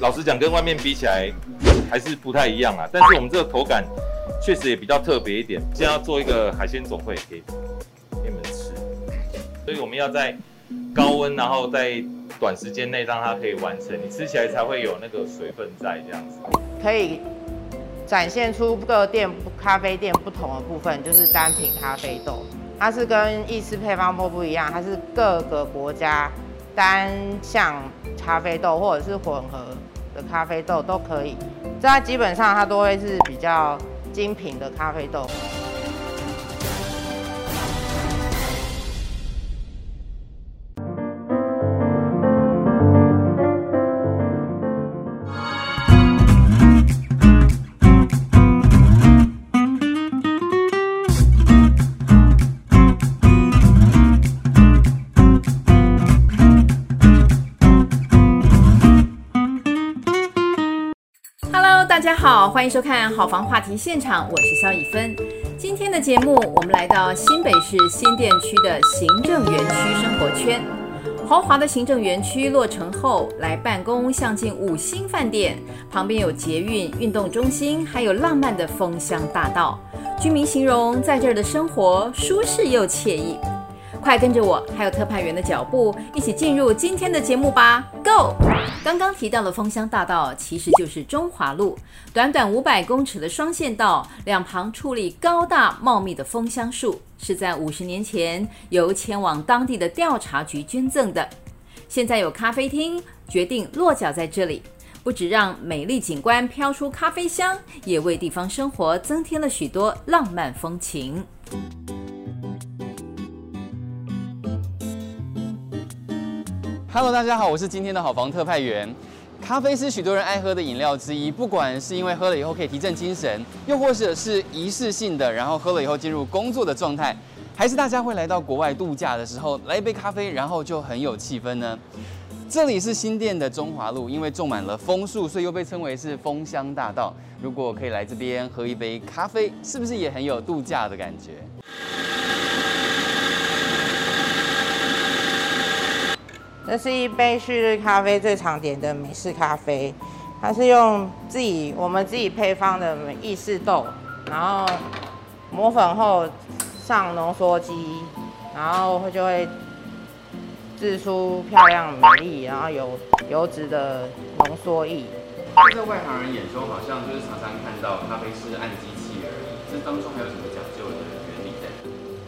老实讲，跟外面比起来还是不太一样啊。但是我们这个口感确实也比较特别一点。现在要做一个海鲜总会给给你们吃，所以我们要在高温，然后在短时间内让它可以完成，你吃起来才会有那个水分在这样子。可以展现出各店咖啡店不同的部分，就是单品咖啡豆，它是跟意式配方豆不一样，它是各个国家单向咖啡豆或者是混合的咖啡豆都可以，这基本上它都会是比较精品的咖啡豆。欢迎收看好房话题现场，我是肖以芬。今天的节目，我们来到新北市新店区的行政园区生活圈。豪华的行政园区落成后，来办公像进五星饭店，旁边有捷运、运动中心，还有浪漫的枫香大道。居民形容在这儿的生活舒适又惬意。快跟着我，还有特派员的脚步，一起进入今天的节目吧！Go！刚刚提到的枫香大道，其实就是中华路，短短五百公尺的双线道，两旁矗立高大茂密的枫香树，是在五十年前由前往当地的调查局捐赠的。现在有咖啡厅，决定落脚在这里，不止让美丽景观飘出咖啡香，也为地方生活增添了许多浪漫风情。Hello，大家好，我是今天的好房特派员。咖啡是许多人爱喝的饮料之一，不管是因为喝了以后可以提振精神，又或者是仪式性的，然后喝了以后进入工作的状态，还是大家会来到国外度假的时候来一杯咖啡，然后就很有气氛呢？这里是新店的中华路，因为种满了枫树，所以又被称为是枫香大道。如果可以来这边喝一杯咖啡，是不是也很有度假的感觉？这是一杯旭日咖啡最常点的美式咖啡，它是用自己我们自己配方的意式豆，然后磨粉后上浓缩机，然后就会制出漂亮美丽，然后有油脂的浓缩液。在外行人眼中，好像就是常常看到咖啡是按机器而已，这当中还有什么讲究的原理在？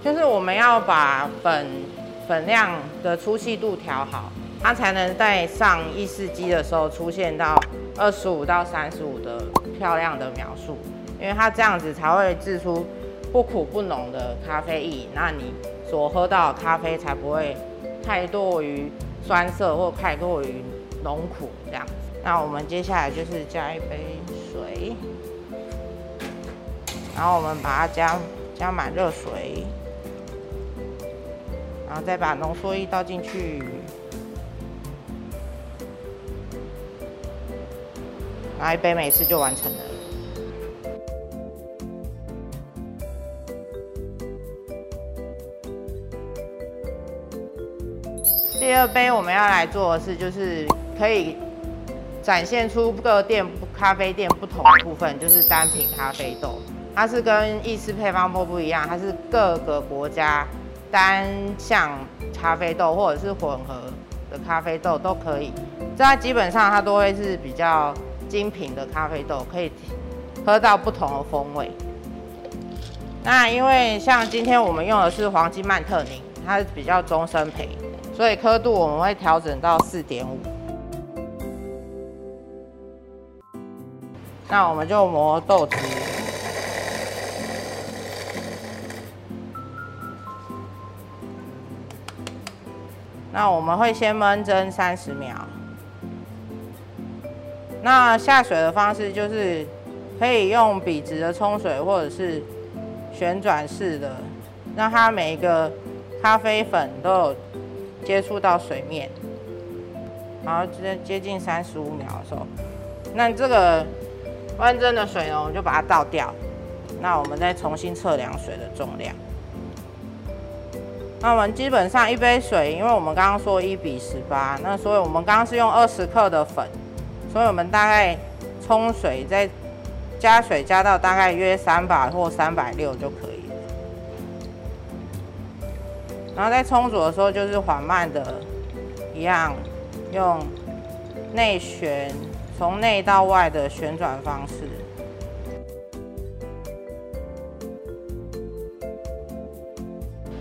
就是我们要把粉。粉量的粗细度调好，它才能在上意式机的时候出现到二十五到三十五的漂亮的描述，因为它这样子才会制出不苦不浓的咖啡液，那你所喝到的咖啡才不会太过于酸涩或太过于浓苦这样子。那我们接下来就是加一杯水，然后我们把它加加满热水。再把浓缩液倒进去，拿一杯美式就完成了。第二杯我们要来做的是，就是可以展现出各店咖啡店不同的部分，就是单品咖啡豆，它是跟意式配方豆不一样，它是各个国家。单项咖啡豆或者是混合的咖啡豆都可以，这它基本上它都会是比较精品的咖啡豆，可以喝到不同的风味。那因为像今天我们用的是黄金曼特宁，它是比较终身焙，所以刻度我们会调整到四点五。那我们就磨豆子。那我们会先焖蒸三十秒。那下水的方式就是可以用笔直的冲水，或者是旋转式的，让它每一个咖啡粉都有接触到水面。然后接接近三十五秒的时候，那这个焖蒸的水呢，我们就把它倒掉。那我们再重新测量水的重量。那我们基本上一杯水，因为我们刚刚说一比十八，那所以我们刚刚是用二十克的粉，所以我们大概冲水，再加水加到大概约三百或三百六就可以了。然后在冲煮的时候，就是缓慢的，一样用内旋，从内到外的旋转方式。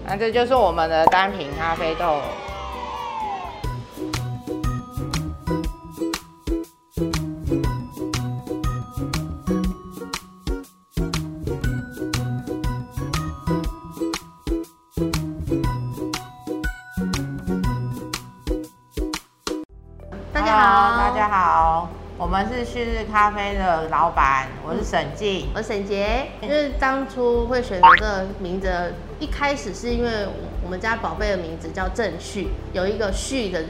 那这就是我们的单品咖啡豆。大家好，大家好，我们是旭日咖啡的老板，我是沈静，我是沈杰。因为当初会选择这个名字，一开始是因为我们家宝贝的名字叫郑旭，有一个旭的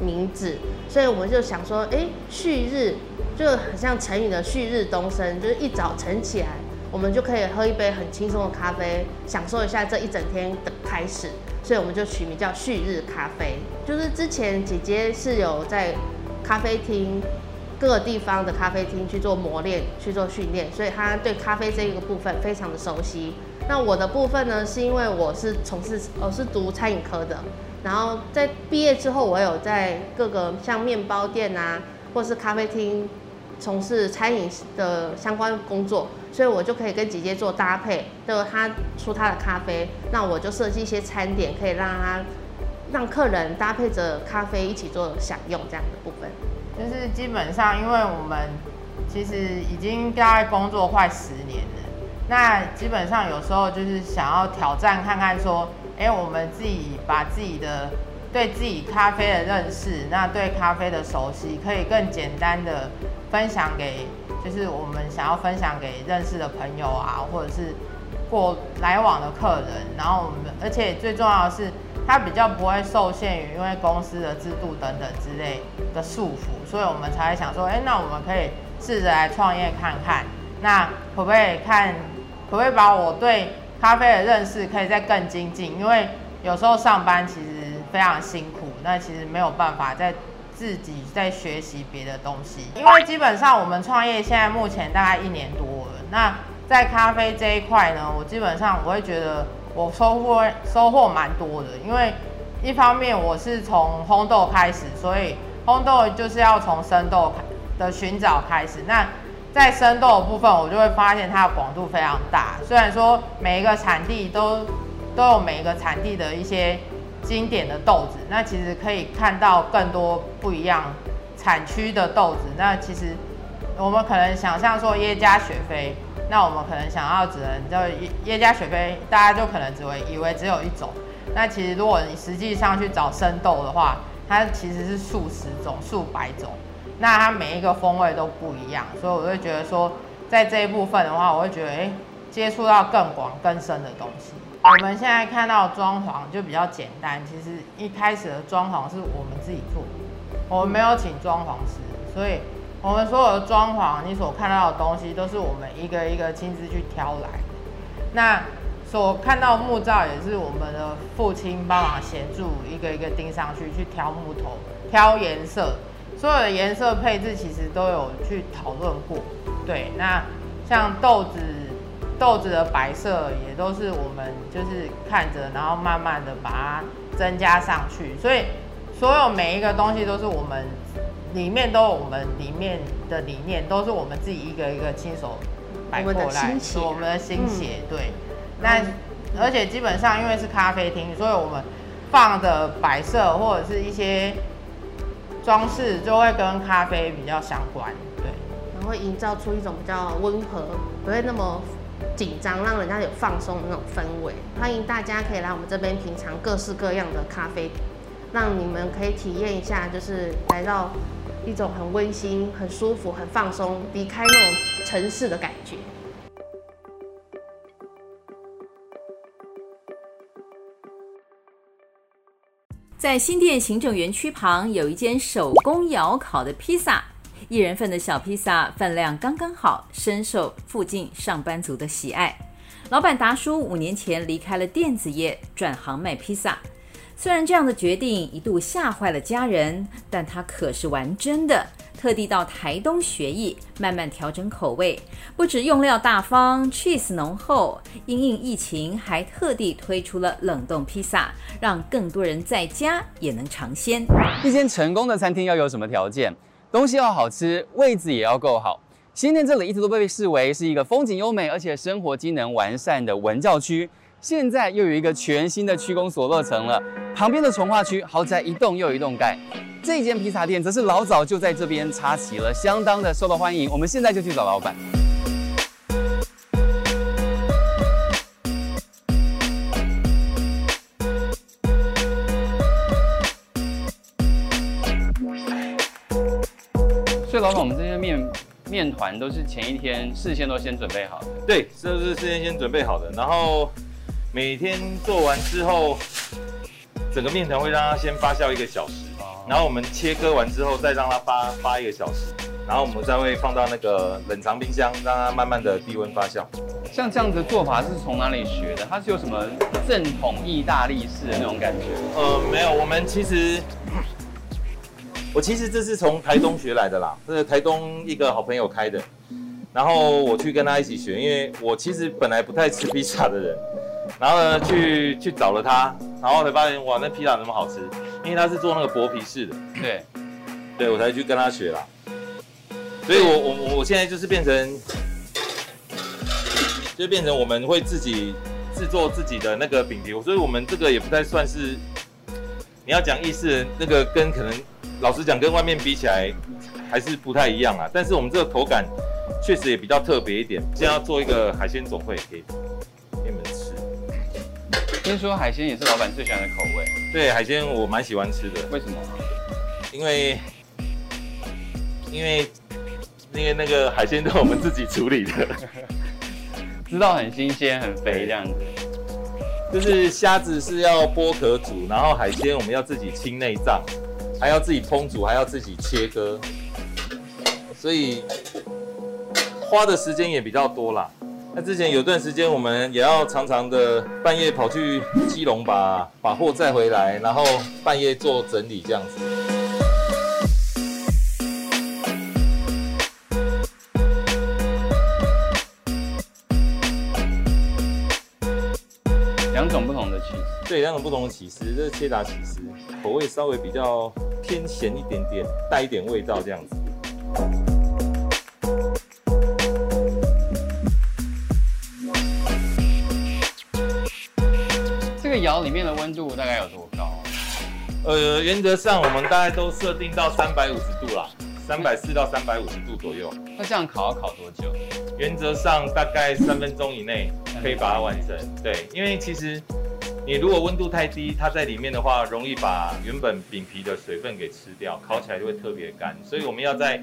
名字，所以我们就想说，哎、欸，旭日就很像成语的旭日东升，就是一早晨起来，我们就可以喝一杯很轻松的咖啡，享受一下这一整天的开始。所以我们就取名叫旭日咖啡。就是之前姐姐是有在咖啡厅各个地方的咖啡厅去做磨练、去做训练，所以他对咖啡这一个部分非常的熟悉。那我的部分呢，是因为我是从事我是读餐饮科的，然后在毕业之后，我有在各个像面包店啊，或是咖啡厅从事餐饮的相关工作。所以我就可以跟姐姐做搭配，就是她出她的咖啡，那我就设计一些餐点，可以让她让客人搭配着咖啡一起做享用这样的部分。就是基本上，因为我们其实已经大概工作快十年了，那基本上有时候就是想要挑战看看说，哎、我们自己把自己的对自己咖啡的认识，那对咖啡的熟悉，可以更简单的分享给。就是我们想要分享给认识的朋友啊，或者是过来往的客人，然后我们，而且最重要的是，它比较不会受限于因为公司的制度等等之类的束缚，所以我们才会想说，哎，那我们可以试着来创业看看，那可不可以看，可不可以把我对咖啡的认识可以再更精进？因为有时候上班其实非常辛苦，那其实没有办法再。自己在学习别的东西，因为基本上我们创业现在目前大概一年多了。那在咖啡这一块呢，我基本上我会觉得我收获收获蛮多的，因为一方面我是从烘豆开始，所以烘豆就是要从生豆的寻找开始。那在生豆的部分，我就会发现它的广度非常大。虽然说每一个产地都都有每一个产地的一些。经典的豆子，那其实可以看到更多不一样产区的豆子。那其实我们可能想象说耶加雪菲，那我们可能想要只能就耶加雪菲，大家就可能只会以为只有一种。那其实如果你实际上去找生豆的话，它其实是数十种、数百种。那它每一个风味都不一样，所以我会觉得说，在这一部分的话，我会觉得哎、接触到更广、更深的东西。我们现在看到装潢就比较简单，其实一开始的装潢是我们自己做，我们没有请装潢师，所以我们所有的装潢，你所看到的东西都是我们一个一个亲自去挑来。那所看到木造也是我们的父亲帮忙协助，一个一个钉上去，去挑木头、挑颜色，所有的颜色配置其实都有去讨论过。对，那像豆子。豆子的摆设也都是我们就是看着，然后慢慢的把它增加上去。所以所有每一个东西都是我们里面都有我们里面的理念，都是我们自己一个一个亲手摆过来，是我们的心血。对，那而且基本上因为是咖啡厅，所以我们放的摆设或者是一些装饰就会跟咖啡比较相关。对，然后营造出一种比较温和，不会那么。紧张，让人家有放松的那种氛围。欢迎大家可以来我们这边品尝各式各样的咖啡，让你们可以体验一下，就是来到一种很温馨、很舒服、很放松，离开那种城市的感觉。在新店行政园区旁有一间手工窑烤的披萨。一人份的小披萨分量刚刚好，深受附近上班族的喜爱。老板达叔五年前离开了电子业，转行卖披萨。虽然这样的决定一度吓坏了家人，但他可是玩真的。特地到台东学艺，慢慢调整口味。不止用料大方，cheese 浓厚，因应疫情还特地推出了冷冻披萨，让更多人在家也能尝鲜。一间成功的餐厅要有什么条件？东西要好吃，位置也要够好。新店这里一直都被视为是一个风景优美，而且生活机能完善的文教区。现在又有一个全新的区公所落成了，旁边的从化区豪宅一栋又一栋盖。这间披萨店则是老早就在这边插旗了，相当的受到欢迎。我们现在就去找老板。所以老板，我们这些面面团都是前一天事先都先准备好的？对，这是事先先准备好的，然后。每天做完之后，整个面团会让它先发酵一个小时，然后我们切割完之后再让它发发一个小时，然后我们再会放到那个冷藏冰箱，让它慢慢的低温发酵。像这样子的做法是从哪里学的？它是有什么正统意大利式的那种感觉？呃，没有，我们其实，我其实这是从台东学来的啦，这是台东一个好朋友开的，然后我去跟他一起学，因为我其实本来不太吃披萨的人。然后呢，去去找了他，然后才发现哇，那披萨怎么好吃，因为他是做那个薄皮式的。对，对我才去跟他学啦。所以我我我现在就是变成，就变成我们会自己制作自己的那个饼皮，所以我们这个也不太算是，你要讲意式那个跟可能老实讲跟外面比起来还是不太一样啊。但是我们这个口感确实也比较特别一点。现在要做一个海鲜总会可以。听说海鲜也是老板最喜欢的口味。对，海鲜我蛮喜欢吃的。为什么？因为因为因为那个海鲜都是我们自己处理的，知道很新鲜、很肥这样子。就是虾子是要剥壳煮，然后海鲜我们要自己清内脏，还要自己烹煮，还要自己切割，所以花的时间也比较多啦。那之前有段时间，我们也要常常的半夜跑去基隆把把货载回来，然后半夜做整理这样子。两种不同的起司，对，两种不同的起司，这是切达起司，口味稍微比较偏咸一点点，带一点味道这样子。里面的温度大概有多高？呃，原则上我们大概都设定到三百五十度啦，三百四到三百五十度左右。那这样烤要烤多久？原则上大概三分钟以内可以把它完成。对，因为其实你如果温度太低，它在里面的话，容易把原本饼皮的水分给吃掉，烤起来就会特别干。所以我们要在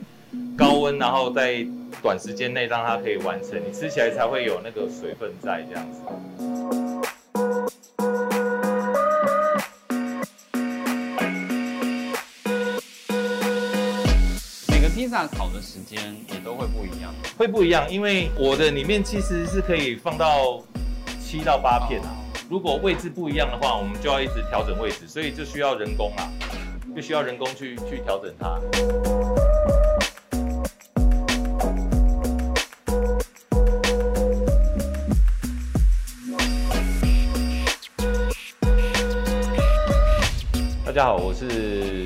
高温，然后在短时间内让它可以完成，你吃起来才会有那个水分在这样子。披萨烤的时间也都会不一样，会不一样，因为我的里面其实是可以放到七到八片啊。如果位置不一样的话，我们就要一直调整位置，所以就需要人工啊，就需要人工去去调整它。大家好，我是。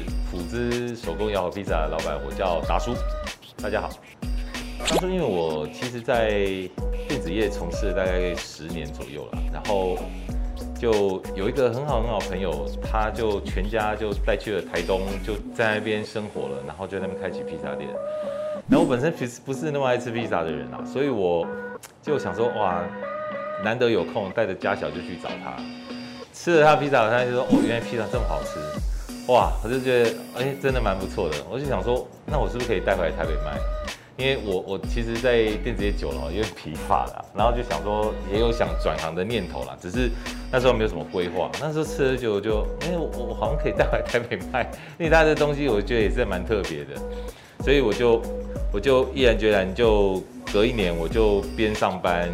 手工窑和披萨的老板，我叫达叔，大家好。他说因为我其实，在电子业从事大概十年左右了，然后就有一个很好很好朋友，他就全家就带去了台东，就在那边生活了，然后就在那边开启披萨店。然后我本身其实不是那么爱吃披萨的人啊，所以我就想说，哇，难得有空，带着家小就去找他，吃了他披萨，他就说，哦，原来披萨这么好吃。哇，我就觉得哎、真的蛮不错的。我就想说，那我是不是可以带回来台北卖？因为我我其实，在电子业久了，因为疲乏了，然后就想说，也有想转行的念头啦。只是那时候没有什么规划。那时候吃了酒就，哎、我我好像可以带回来台北卖，因为他的东西我觉得也是蛮特别的。所以我就我就毅然决然，就隔一年我就边上班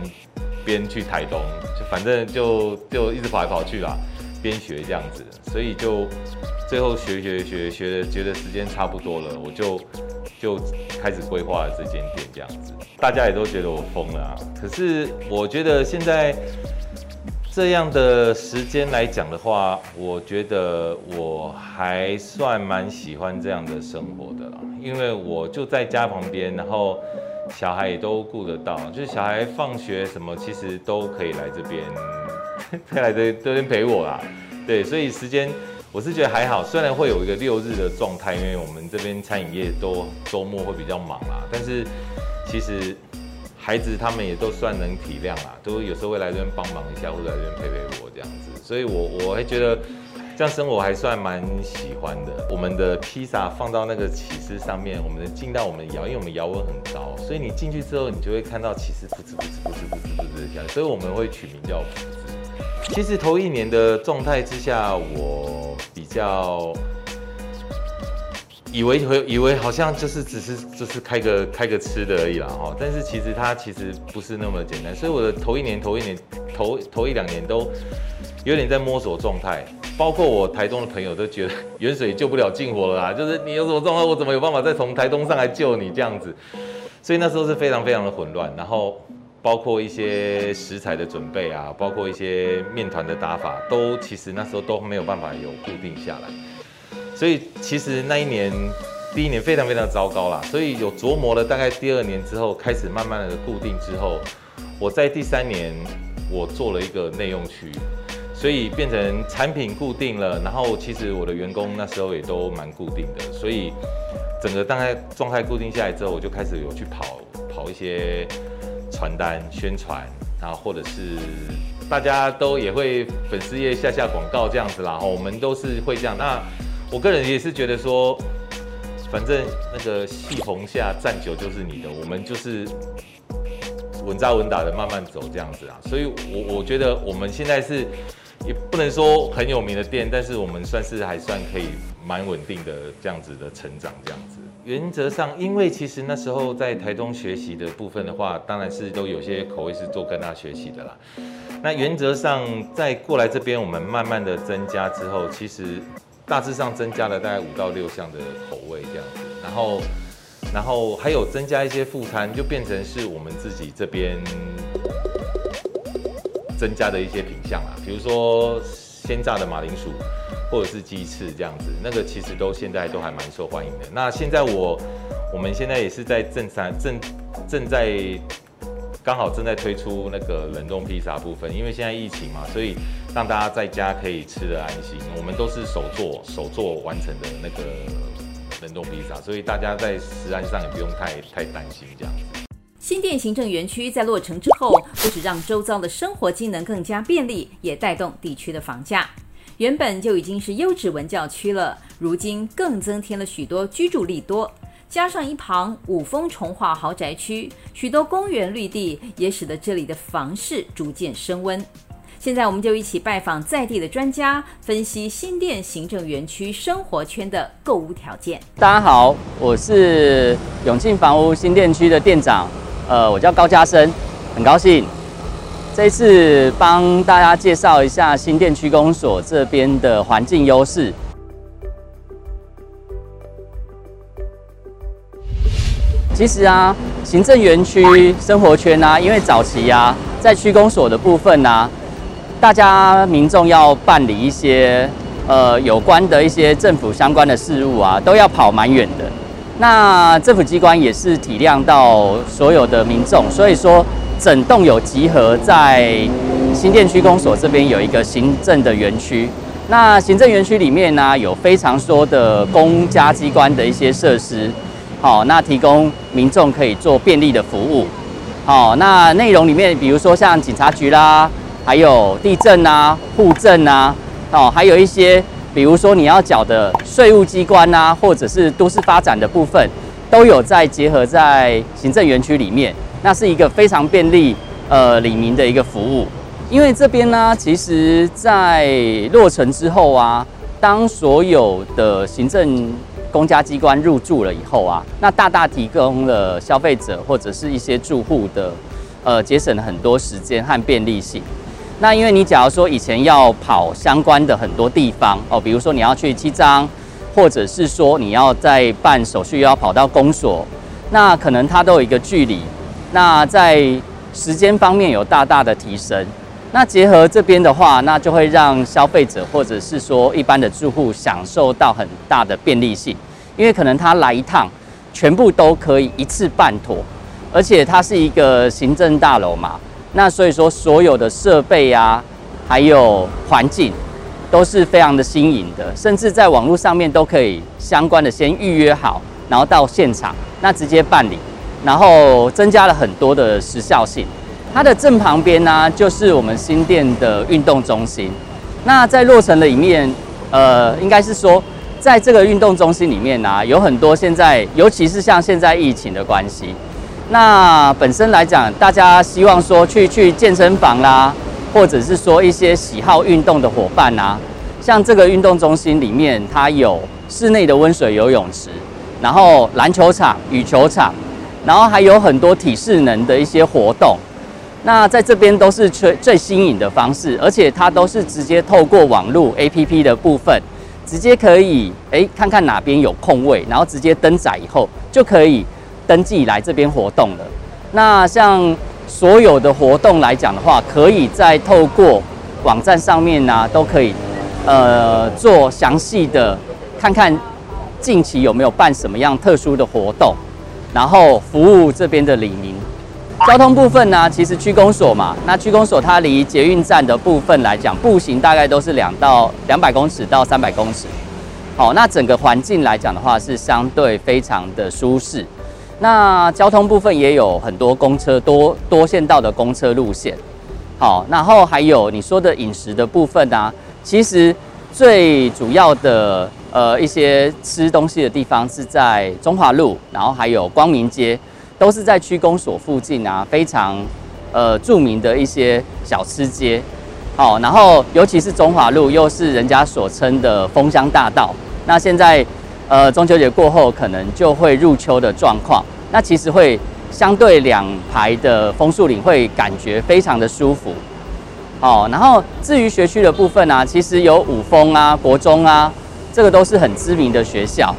边去台东，就反正就就一直跑来跑去啦，边学这样子。所以就。最后学学学学的，觉得时间差不多了，我就就开始规划了这间店这样子。大家也都觉得我疯了啊，可是我觉得现在这样的时间来讲的话，我觉得我还算蛮喜欢这样的生活的啦，因为我就在家旁边，然后小孩也都顾得到，就是小孩放学什么，其实都可以来这边，再来这这边陪我啦。对，所以时间。我是觉得还好，虽然会有一个六日的状态，因为我们这边餐饮业都周末会比较忙啦，但是其实孩子他们也都算能体谅啦，都有时候会来这边帮忙一下，或者来这边陪陪我这样子，所以我我还觉得这样生活还算蛮喜欢的。我们的披萨放到那个起司上面，我们进到我们窑，因为我们窑温很高，所以你进去之后，你就会看到起司噗呲噗呲噗呲噗呲噗呲这样，所以我们会取名叫噗呲。其实头一年的状态之下，我较以为以为好像就是只是就是开个开个吃的而已啦哈，但是其实它其实不是那么简单，所以我的头一年头一年头头一两年都有点在摸索状态，包括我台东的朋友都觉得远水救不了近火了啦，就是你有什么状况，我怎么有办法再从台东上来救你这样子，所以那时候是非常非常的混乱，然后。包括一些食材的准备啊，包括一些面团的打法，都其实那时候都没有办法有固定下来，所以其实那一年第一年非常非常糟糕啦。所以有琢磨了大概第二年之后，开始慢慢的固定之后，我在第三年我做了一个内用区，所以变成产品固定了，然后其实我的员工那时候也都蛮固定的，所以整个大概状态固定下来之后，我就开始有去跑跑一些。传单宣传，然后或者是大家都也会粉丝页下下广告这样子啦，我们都是会这样。那我个人也是觉得说，反正那个戏棚下站久就是你的，我们就是稳扎稳打的慢慢走这样子啊。所以我我觉得我们现在是也不能说很有名的店，但是我们算是还算可以蛮稳定的这样子的成长这样子。原则上，因为其实那时候在台东学习的部分的话，当然是都有些口味是做跟他学习的啦。那原则上，在过来这边，我们慢慢的增加之后，其实大致上增加了大概五到六项的口味这样子。然后，然后还有增加一些副餐，就变成是我们自己这边增加的一些品项啦，比如说鲜榨的马铃薯。或者是鸡翅这样子，那个其实都现在都还蛮受欢迎的。那现在我我们现在也是在正三正正在刚好正在推出那个冷冻披萨部分，因为现在疫情嘛，所以让大家在家可以吃得安心。我们都是手做手做完成的那个冷冻披萨，所以大家在食安上也不用太太担心这样。新店行政园区在落成之后，不止让周遭的生活机能更加便利，也带动地区的房价。原本就已经是优质文教区了，如今更增添了许多居住利多，加上一旁五峰重化豪宅区，许多公园绿地也使得这里的房市逐渐升温。现在我们就一起拜访在地的专家，分析新店行政园区生活圈的购物条件。大家好，我是永庆房屋新店区的店长，呃，我叫高家生，很高兴。这一次帮大家介绍一下新店区公所这边的环境优势。其实啊，行政园区生活圈啊，因为早期啊，在区公所的部分啊，大家民众要办理一些呃有关的一些政府相关的事务啊，都要跑蛮远的。那政府机关也是体谅到所有的民众，所以说。整栋有集合在新店区公所这边有一个行政的园区，那行政园区里面呢，有非常多的公家机关的一些设施，好，那提供民众可以做便利的服务，好，那内容里面比如说像警察局啦，还有地政啊、户政啊，哦，还有一些比如说你要缴的税务机关啊，或者是都市发展的部分，都有在结合在行政园区里面。那是一个非常便利，呃，里民的一个服务。因为这边呢，其实在落成之后啊，当所有的行政公家机关入住了以后啊，那大大提供了消费者或者是一些住户的，呃，节省了很多时间和便利性。那因为你假如说以前要跑相关的很多地方哦，比如说你要去七张，或者是说你要在办手续要跑到公所，那可能它都有一个距离。那在时间方面有大大的提升。那结合这边的话，那就会让消费者或者是说一般的住户享受到很大的便利性，因为可能他来一趟，全部都可以一次办妥，而且它是一个行政大楼嘛。那所以说，所有的设备啊，还有环境，都是非常的新颖的，甚至在网络上面都可以相关的先预约好，然后到现场那直接办理，然后增加了很多的时效性。它的正旁边呢，就是我们新店的运动中心。那在落成的里面，呃，应该是说，在这个运动中心里面呢，有很多现在，尤其是像现在疫情的关系。那本身来讲，大家希望说去去健身房啦，或者是说一些喜好运动的伙伴啊，像这个运动中心里面，它有室内的温水游泳池，然后篮球场、羽球场，然后还有很多体适能的一些活动。那在这边都是最最新颖的方式，而且它都是直接透过网络 APP 的部分，直接可以诶看看哪边有空位，然后直接登载以后就可以。登记来这边活动了，那像所有的活动来讲的话，可以在透过网站上面呢、都可以呃做详细的看看近期有没有办什么样特殊的活动，然后服务这边的里民。交通部分呢，其实区公所嘛，那区公所它离捷运站的部分来讲，步行大概都是两到两百公尺到三百公尺。好，那整个环境来讲的话，是相对非常的舒适。那交通部分也有很多公车，多多线道的公车路线，好，然后还有你说的饮食的部分啊，其实最主要的呃一些吃东西的地方是在中华路，然后还有光明街，都是在区公所附近啊，非常呃著名的一些小吃街，好，然后尤其是中华路又是人家所称的枫香大道，那现在。呃，中秋节过后可能就会入秋的状况，那其实会相对两排的枫树林会感觉非常的舒服。好，然后至于学区的部分呢、啊，其实有五峰啊、国中啊，这个都是很知名的学校。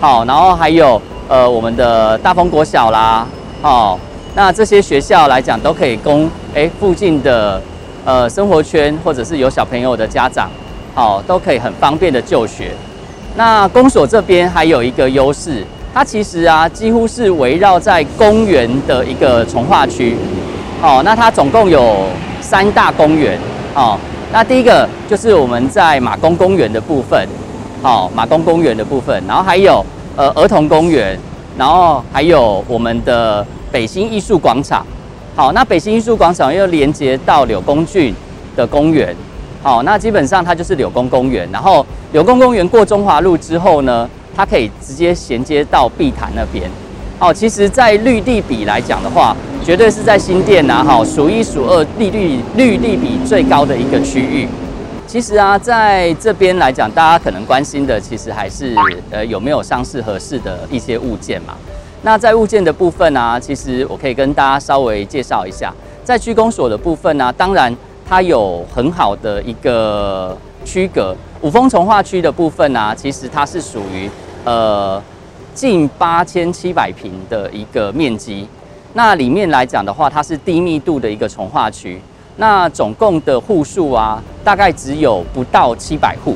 好，然后还有呃我们的大丰国小啦，好，那这些学校来讲都可以供哎附近的呃生活圈或者是有小朋友的家长，好都可以很方便的就学。那公所这边还有一个优势，它其实啊几乎是围绕在公园的一个从化区，哦，那它总共有三大公园，哦，那第一个就是我们在马公公园的部分，哦，马公公园的部分，然后还有呃儿童公园，然后还有我们的北新艺术广场，好，那北新艺术广场又连接到柳公郡的公园。好，那基本上它就是柳工公园，然后柳工公园过中华路之后呢，它可以直接衔接到碧潭那边。哦，其实，在绿地比来讲的话，绝对是在新店呐，哈，数一数二绿地绿地比最高的一个区域。其实啊，在这边来讲，大家可能关心的，其实还是呃有没有上市合适的一些物件嘛。那在物件的部分呢，其实我可以跟大家稍微介绍一下，在区公所的部分呢，当然。它有很好的一个区隔，五峰重化区的部分呢、其实它是属于呃近八千七百平的一个面积。那里面来讲的话，它是低密度的一个重化区。那总共的户数啊，大概只有不到七百户。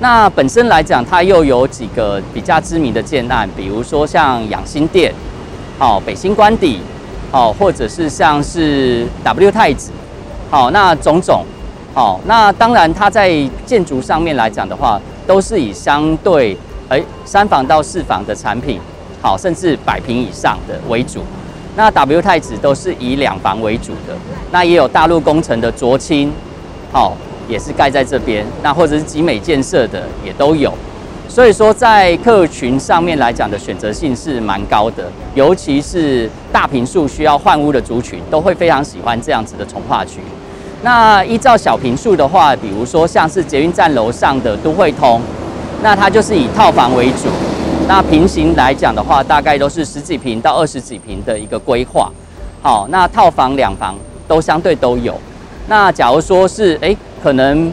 那本身来讲，它又有几个比较知名的建案，比如说像养心殿，哦，北新官邸，哦，或者是像是 W 太子。好，那种种，好，那当然，它在建筑上面来讲的话，都是以相对，哎，三房到四房的产品，好，甚至百平以上的为主。那 W 太子都是以两房为主的，那也有大陆工程的卓清，好，也是盖在这边。那或者是集美建设的也都有。所以说，在客群上面来讲的选择性是蛮高的，尤其是大坪数需要换屋的族群，都会非常喜欢这样子的从化区。那依照小坪数的话，比如说像是捷运站楼上的都会通，那它就是以套房为主。那平行来讲的话，大概都是十几坪到二十几坪的一个规划。好，那套房两房都相对都有。那假如说是诶，可能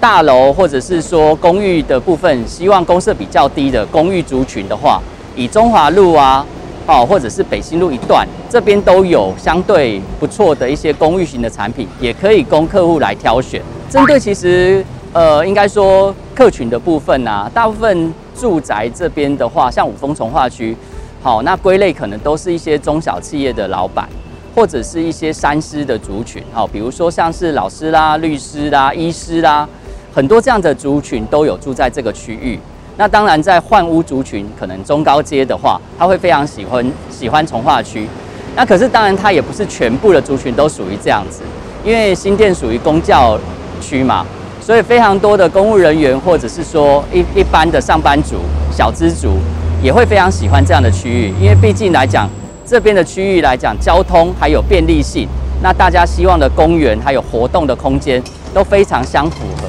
大楼或者是说公寓的部分，希望公设比较低的公寓族群的话，以中华路啊，哦，或者是北新路一段，这边都有相对不错的一些公寓型的产品，也可以供客户来挑选。针对其实呃，应该说客群的部分啊，大部分住宅这边的话，像五丰从化区，好，那归类可能都是一些中小企业的老板。或者是一些三师的族群，好，比如说像是老师啦、律师啦、医师啦，很多这样的族群都有住在这个区域。那当然，在换屋族群，可能中高阶的话，他会非常喜欢喜欢从化区。那可是当然，它也不是全部的族群都属于这样子，因为新店属于公教区嘛，所以非常多的公务人员或者是说一一般的上班族、小资族，也会非常喜欢这样的区域，因为毕竟来讲。这边的区域来讲，交通还有便利性，那大家希望的公园还有活动的空间都非常相符合，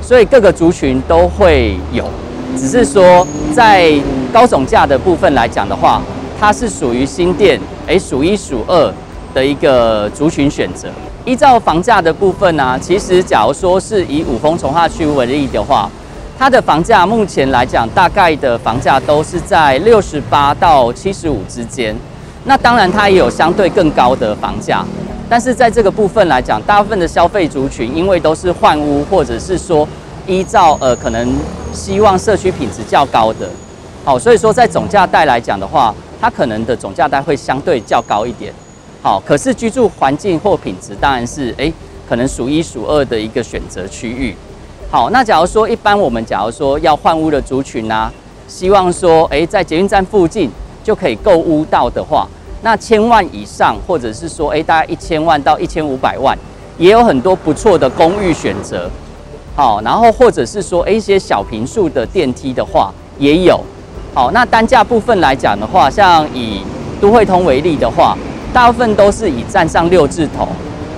所以各个族群都会有。只是说在高总价的部分来讲的话，它是属于新店，诶，数一数二的一个族群选择。依照房价的部分呢、其实假如说是以五峰、从化区为例的话，它的房价目前来讲，大概的房价都是在六十八到七十五之间。那当然，它也有相对更高的房价，但是在这个部分来讲，大部分的消费族群因为都是换屋，或者是说依照呃可能希望社区品质较高的，好，所以说在总价带来讲的话，它可能的总价带会相对较高一点，好，可是居住环境或品质当然是诶可能数一数二的一个选择区域，好，那假如说一般我们假如说要换屋的族群呢、啊，希望说诶在捷运站附近就可以购屋到的话。那千万以上，或者是说，诶，大概一千万到一千五百万，也有很多不错的公寓选择。好，然后或者是说，诶，一些小坪数的电梯的话，也有。好，那单价部分来讲的话，像以都会通为例的话，大部分都是以站上六字头。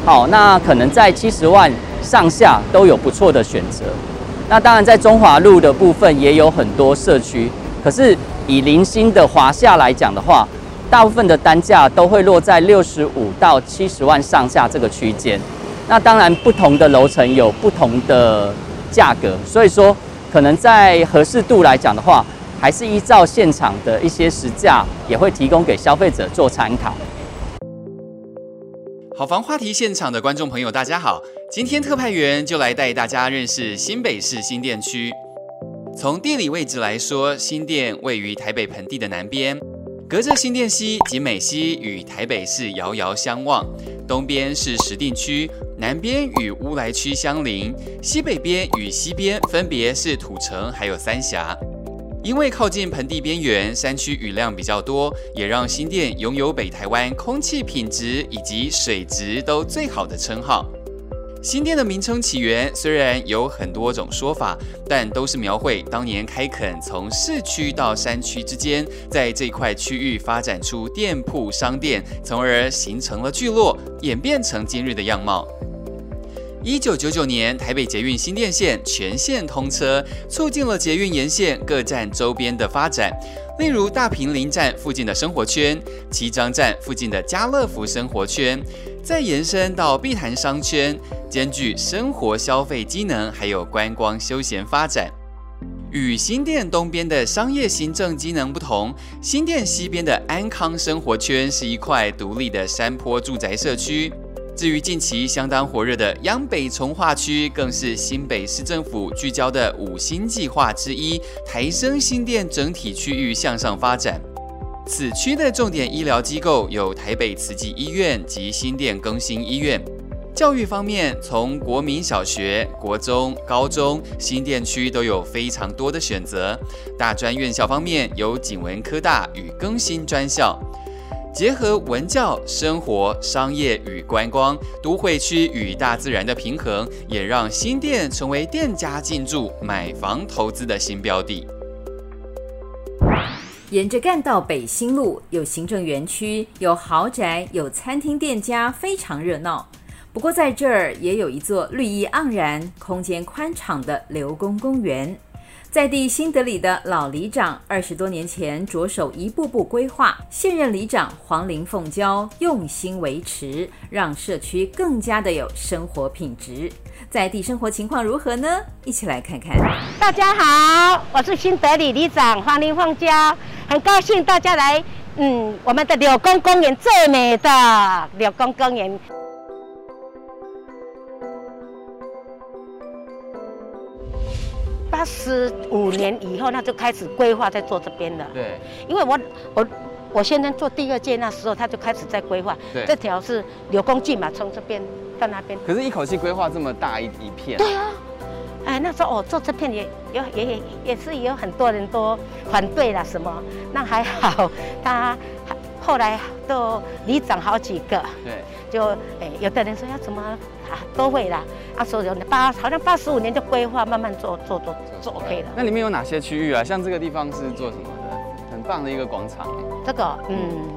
好，那可能在七十万上下都有不错的选择。那当然，在中华路的部分也有很多社区，可是以零星的华厦来讲的话，大部分的单价都会落在六十五到七十万上下这个区间，那当然不同的楼层有不同的价格，所以说可能在合适度来讲的话，还是依照现场的一些实价，也会提供给消费者做参考。好房话题现场的观众朋友，大家好，今天特派员就来带大家认识新北市新店区。从地理位置来说，新店位于台北盆地的南边。隔着新店溪、及美溪与台北市遥遥相望，东边是石碇区，南边与乌来区相邻，西北边与西边分别是土城还有三峡。因为靠近盆地边缘，山区雨量比较多，也让新店拥有北台湾空气品质以及水质都最好的称号。新店的名称起源虽然有很多种说法，但都是描绘当年开垦从市区到山区之间，在这块区域发展出店铺商店，从而形成了聚落，演变成今日的样貌。一九九九年，台北捷运新店线全线通车，促进了捷运沿线各站周边的发展。例如大坪林站附近的生活圈，七张站附近的家乐福生活圈，再延伸到碧潭商圈，兼具生活消费机能，还有观光休闲发展。与新店东边的商业行政机能不同，新店西边的安康生活圈是一块独立的山坡住宅社区。至于近期相当火热的央北从化区，更是新北市政府聚焦的五星计划之一，抬升新店整体区域向上发展。此区的重点医疗机构有台北慈济医院及新店更新医院。教育方面，从国民小学、国中、高中，新店区都有非常多的选择。大专院校方面，有景文科大与更新专校。结合文教、生活、商业与观光，都会区与大自然的平衡，也让新店成为店家进驻、买房投资的新标的。沿着干道北新路有行政园区，有豪宅，有餐厅，店家非常热闹。不过在这儿也有一座绿意盎然、空间宽敞的刘公公园。在地新德里的老里长二十多年前着手一步步规划，现任里长黄林凤娇用心维持，让社区更加的有生活品质。在地生活情况如何呢？一起来看看。大家好，我是新德里里长黄林凤娇，很高兴大家来，嗯，我们的柳公公园最美的柳公公园。八十五年以后，那就开始规划在做这边了。对，因为我我我先生做第二届那时候，他就开始在规划。对，这条是柳公郡嘛，从这边到那边。可是，一口气规划这么大一一片。对啊，哎，那时候哦，做这片也有也也也是有很多人都反对了什么，那还好，他后来都里长好几个。对，就哎，有的人说要怎么啊，都会啦。他说有八，好像八十五年就规划，慢慢做做做做 OK 了。那里面有哪些区域啊？像这个地方是做什么的？很棒的一个广场。这个嗯，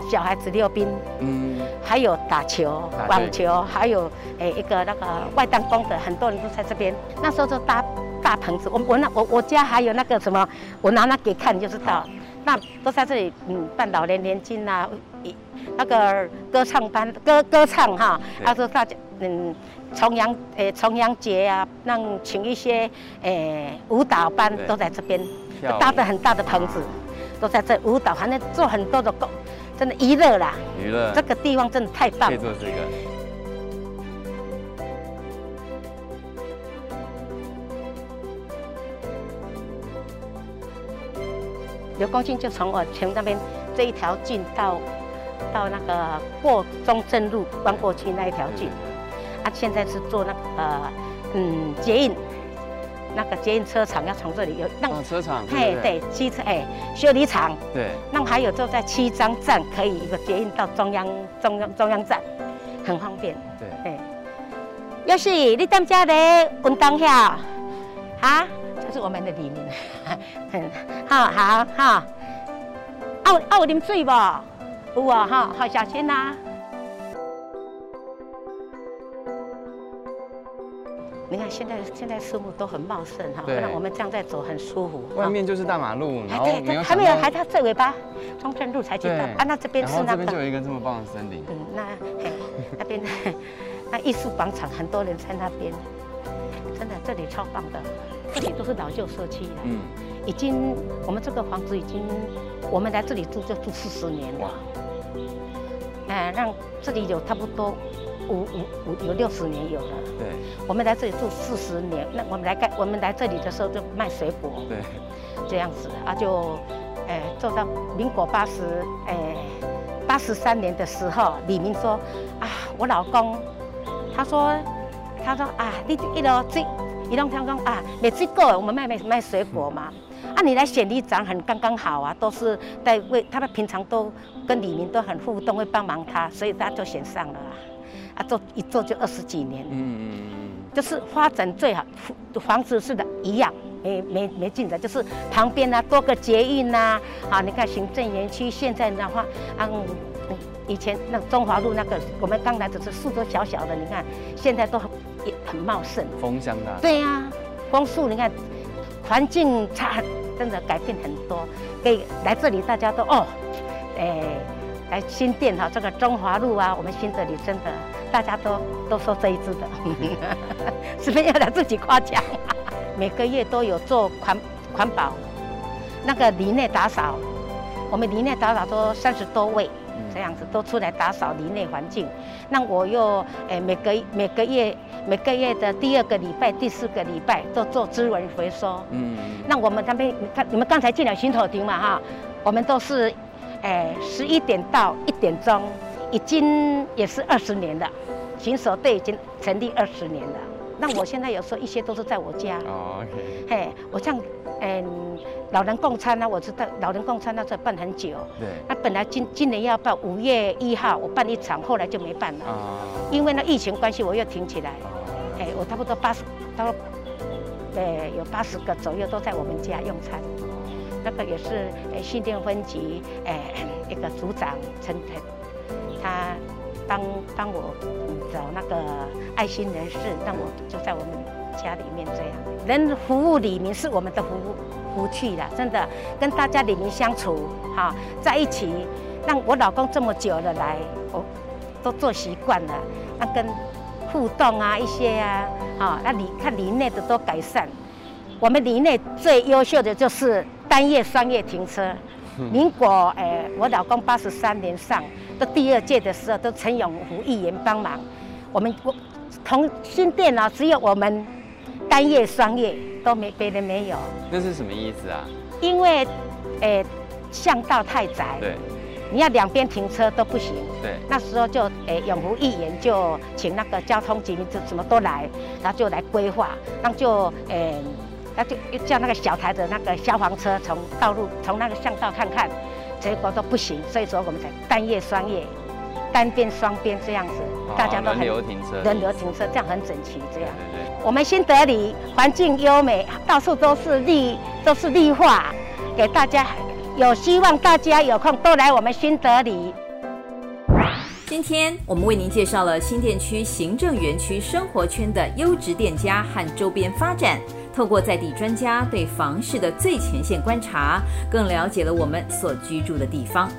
小孩子溜冰，嗯，还有打球、网球，还有哎一个那个外弹弓的，很多人都在这边。那时候就搭大棚子，我我那我我家还有那个什么，我拿那给看你就知道。那都在这里嗯办老年年金啊，那个歌唱班歌歌唱哈，他说大家嗯。重阳诶，重阳节啊，让请一些诶舞蹈班都在这边，搭的很大的棚子，都在这舞蹈，还能做很多的工，真的娱乐啦。娱乐。这个地方真的太棒了。可以做这个。柳工径就从我从那边这一条径到到那个过中正路弯过去那一条径。他、啊、现在是做那个呃，嗯，捷运，那个捷运车厂要从这里有那个、哦、车厂，嘿，对，汽车哎，修理厂，对，那还有就在七张站可以一个捷运到中央中央中央站，很方便，对，哎，要是你当家的运动下，啊，这是我们的黎明，很 好好。好，奥奥林水不？有啊哈，好小心呐、啊。你看现在现在树木都很茂盛哈，那我们这样在走很舒服。外面就是大马路，然后没有还没有还到最尾巴，中正路才去到。啊，那这边是那个。这边就有一个这么棒的森林。嗯，那那边 那艺术广场很多人在那边，真的这里超棒的，这里都是老旧社区了。嗯。已经我们这个房子已经我们来这里住就住四十年了。哎，让这里有差不多。五五五有六十年有了，对，我们来这里住四十年，那我们来盖，我们来这里的时候就卖水果，对，这样子啊就，呃，做到民国八十，呃，八十三年的时候，李明说，啊，我老公，他说，他说啊，你一楼这一栋天宫啊，每次过我们卖卖卖水果嘛，啊，你来选里长很刚刚好啊，都是在为他们平常都跟李明都很互动，会帮忙他，所以他就选上了。啊，做一做就二十几年，嗯嗯嗯，就是发展最好，房子是的一样，没没没进展，就是旁边啊多个捷运呐，啊，你看行政园区现在的话，嗯，以前那中华路那个，我们刚来只是树都小小的，你看现在都很也很茂盛，风香的，对呀、啊，枫树，你看环境差，真的改变很多，给来这里大家都哦，哎，来新店哈，这个中华路啊，我们新这里真的。大家都都说这一支的，是不是要来自己夸奖？每个月都有做环环保，那个林内打扫，我们林内打扫都三十多位，这样子都出来打扫林内环境。那我又诶每个每个月每个月的第二个礼拜、第四个礼拜都做资源回收。嗯。那我们那边你看，你们刚才进了巡头亭嘛哈，我们都是诶十一点到一点钟。已经也是二十年了，巡守队已经成立二十年了。那我现在有时候一些都是在我家。哦。嘿，我像嗯，老人共餐呢，我知道老人共餐那时候办很久。对。那本来今今年要办五月一号，我办一场，后来就没办了。啊。因为那疫情关系，我又停起来。哎，我差不多八十，到呃有八十个左右都在我们家用餐。那个也是呃新店分局呃一个组长陈陈。他帮帮我找那个爱心人士，让我就在我们家里面这样，人服务李明是我们的服务。福气了，真的跟大家李明相处，哈，在一起，让我老公这么久了来，我都做习惯了，那跟互动啊一些啊，啊，那里看里内的都改善。我们里内最优秀的就是单页双页停车。民国诶，我老公八十三年上，都第二届的时候，都陈永福议员帮忙。我们我同新店啊，只有我们单页双页都没别人没有。那是什么意思啊？因为诶，巷道太窄，对，你要两边停车都不行。对，那时候就诶，永福议员就请那个交通局就什么都来，然后就来规划，那就诶。那就叫那个小台的那个消防车从道路从那个巷道看看，结果都不行，所以说我们才单页双页，单边双边这样子，大家都很轮流停车，轮流停车这样很整齐这样。对对对。我们新德里环境优美，到处都是绿，都是绿化，给大家有希望，大家有空都来我们新德里。今天我们为您介绍了新店区行政园区生活圈的优质店家和周边发展。透过在地专家对房市的最前线观察，更了解了我们所居住的地方。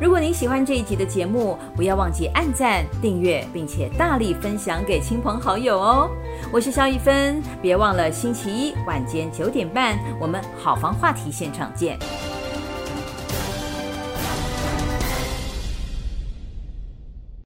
如果您喜欢这一集的节目，不要忘记按赞、订阅，并且大力分享给亲朋好友哦。我是肖一芬，别忘了星期一晚间九点半，我们好房话题现场见。